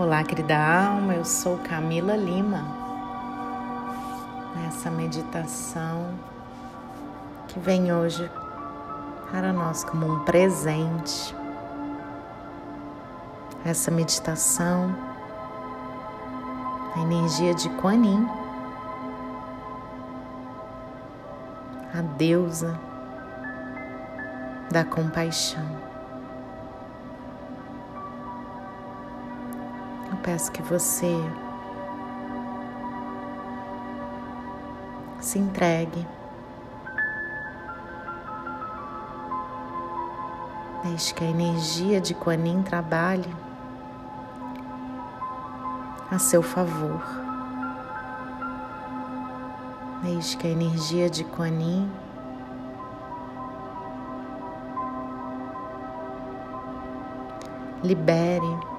Olá, querida alma, eu sou Camila Lima. Nessa meditação que vem hoje para nós como um presente. Essa meditação, a energia de Kuan Yin, a deusa da compaixão. Peço que você se entregue. Deixe que a energia de Kuan Yin trabalhe a seu favor. Deixe que a energia de Kuan Yin libere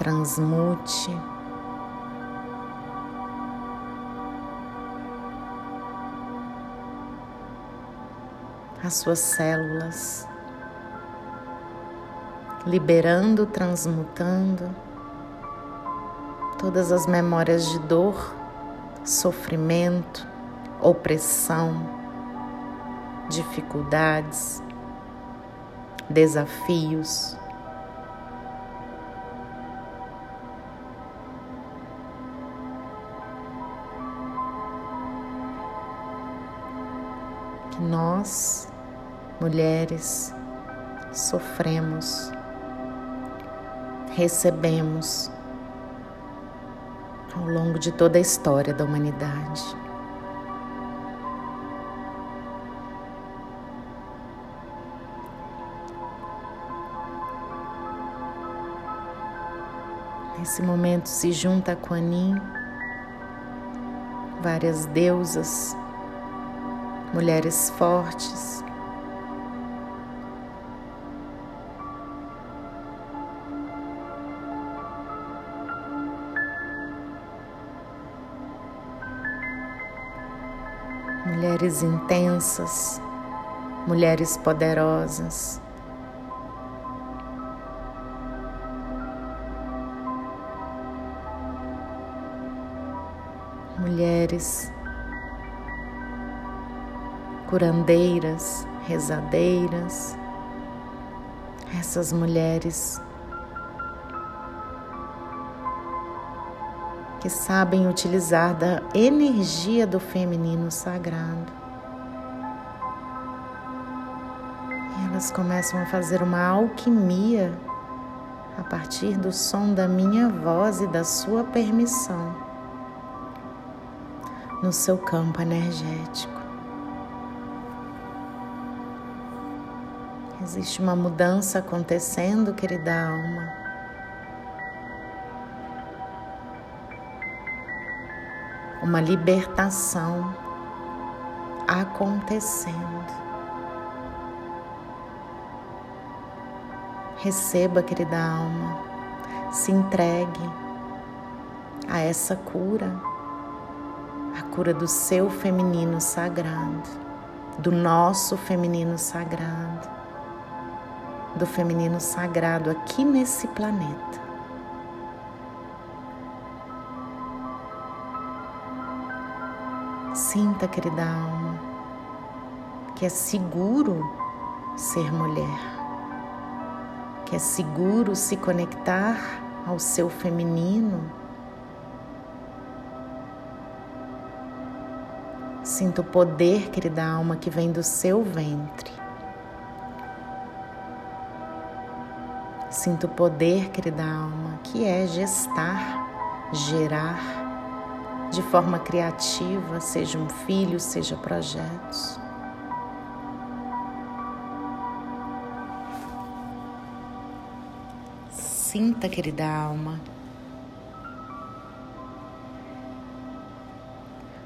transmute. As suas células, liberando, transmutando todas as memórias de dor, sofrimento, opressão, dificuldades, desafios. Nós, mulheres, sofremos, recebemos ao longo de toda a história da humanidade. Nesse momento se junta a Kuan várias deusas mulheres fortes. Mulheres intensas, mulheres poderosas. Mulheres curandeiras, rezadeiras, essas mulheres que sabem utilizar da energia do feminino sagrado. E elas começam a fazer uma alquimia a partir do som da minha voz e da sua permissão no seu campo energético. Existe uma mudança acontecendo, querida alma. Uma libertação acontecendo. Receba, querida alma, se entregue a essa cura, a cura do seu feminino sagrado, do nosso feminino sagrado do feminino sagrado aqui nesse planeta. Sinta, querida alma, que é seguro ser mulher, que é seguro se conectar ao seu feminino. Sinta o poder, querida alma, que vem do seu ventre. Sinto o poder, querida alma, que é gestar, gerar de forma criativa, seja um filho, seja projetos. Sinta, querida alma,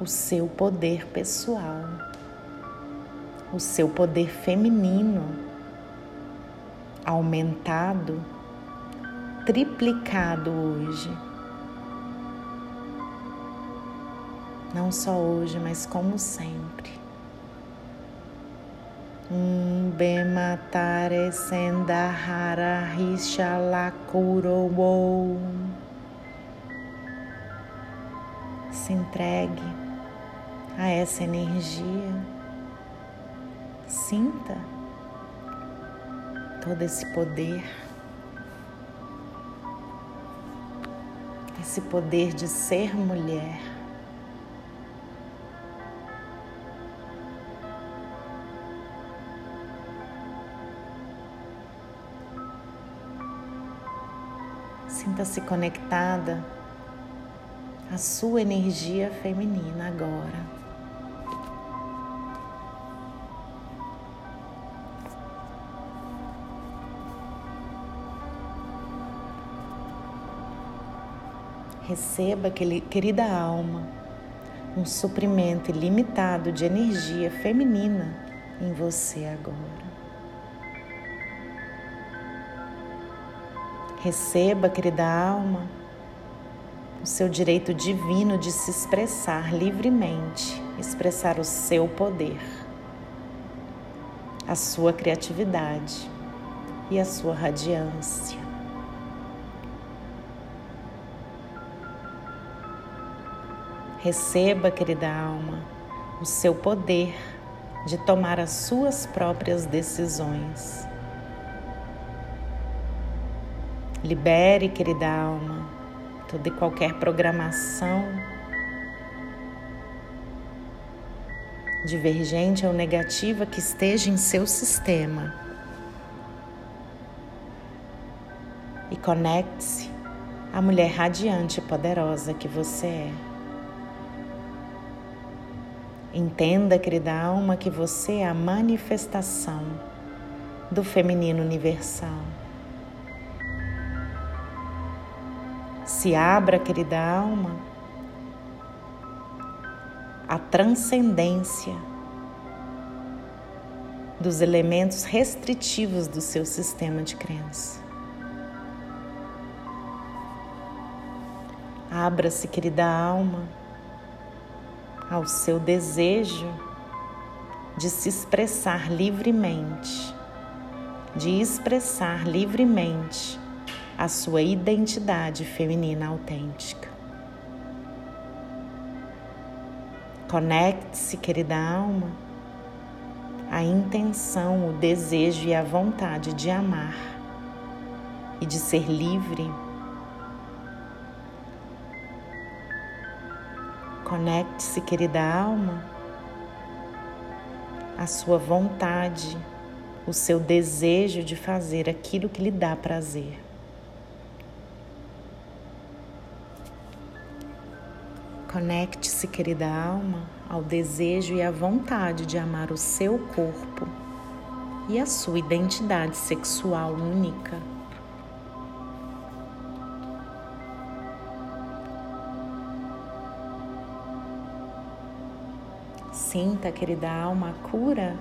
o seu poder pessoal, o seu poder feminino aumentado, triplicado hoje. Não só hoje, mas como sempre. Um bematare sendahara rishalakuro. Se entregue a essa energia. Sinta todo esse poder. Esse poder de ser mulher. Sinta-se conectada à sua energia feminina agora. Receba, querida alma, um suprimento ilimitado de energia feminina em você agora. Receba, querida alma, o seu direito divino de se expressar livremente, expressar o seu poder, a sua criatividade e a sua radiância. Receba, querida alma, o seu poder de tomar as suas próprias decisões Libere, querida alma, toda e qualquer programação divergente ou negativa que esteja em seu sistema. E conecte-se à mulher radiante e poderosa que você é. Entenda, querida alma, que você é a manifestação do feminino universal. Se abra, querida alma, a transcendência dos elementos restritivos do seu sistema de crença. Abra-se, querida alma, ao seu desejo de se expressar livremente, de expressar livremente a sua identidade feminina autêntica. Conecte-se, querida alma, à intenção, o desejo e a vontade de amar e de ser livre. Conecte-se, querida alma, à sua vontade, o seu desejo de fazer aquilo que lhe dá prazer. Conecte-se, querida alma, ao desejo e à vontade de amar o seu corpo e a sua identidade sexual única. Sinta, querida alma, a cura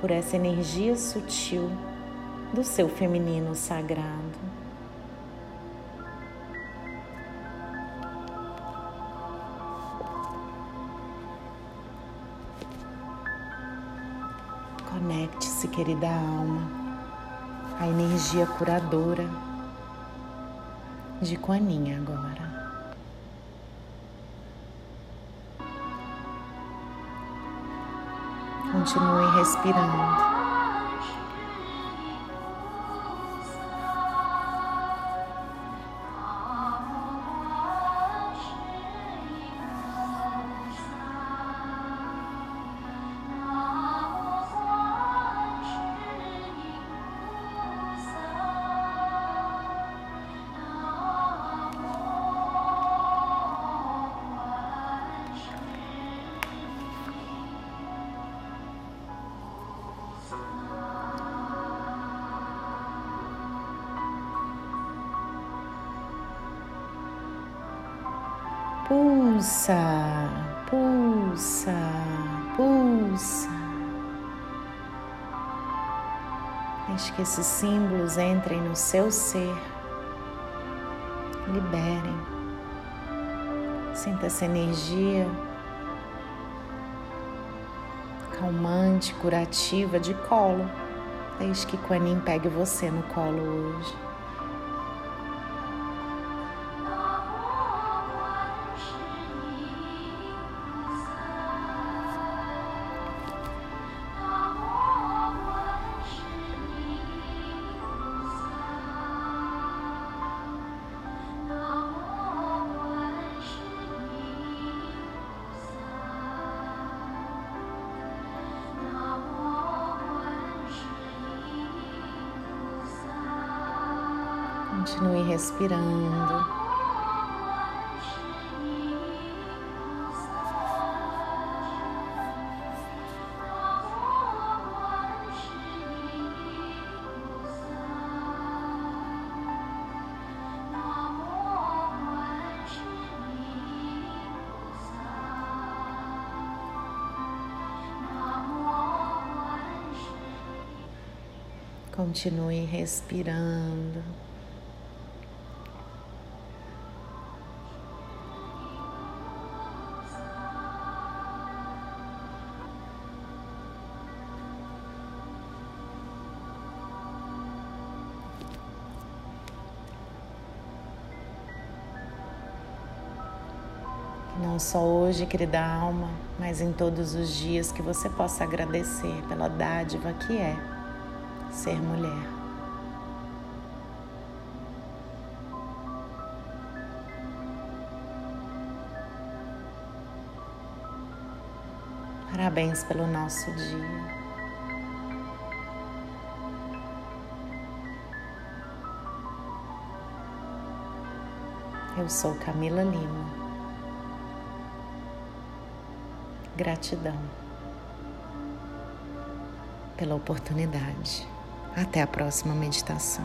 por essa energia sutil do seu feminino sagrado. Conecte-se, querida alma, à energia curadora de Quaninha agora. Continue respirando. Pulsa, pulsa, pulsa. Deixe que esses símbolos entrem no seu ser. Liberem. Sinta essa energia calmante, curativa de colo. Deixe que Quanin pegue você no colo hoje. Continue respirando. Continue respirando. Não só hoje, querida alma, mas em todos os dias que você possa agradecer pela dádiva que é ser mulher. Parabéns pelo nosso dia. Eu sou Camila Lima. Gratidão pela oportunidade. Até a próxima meditação.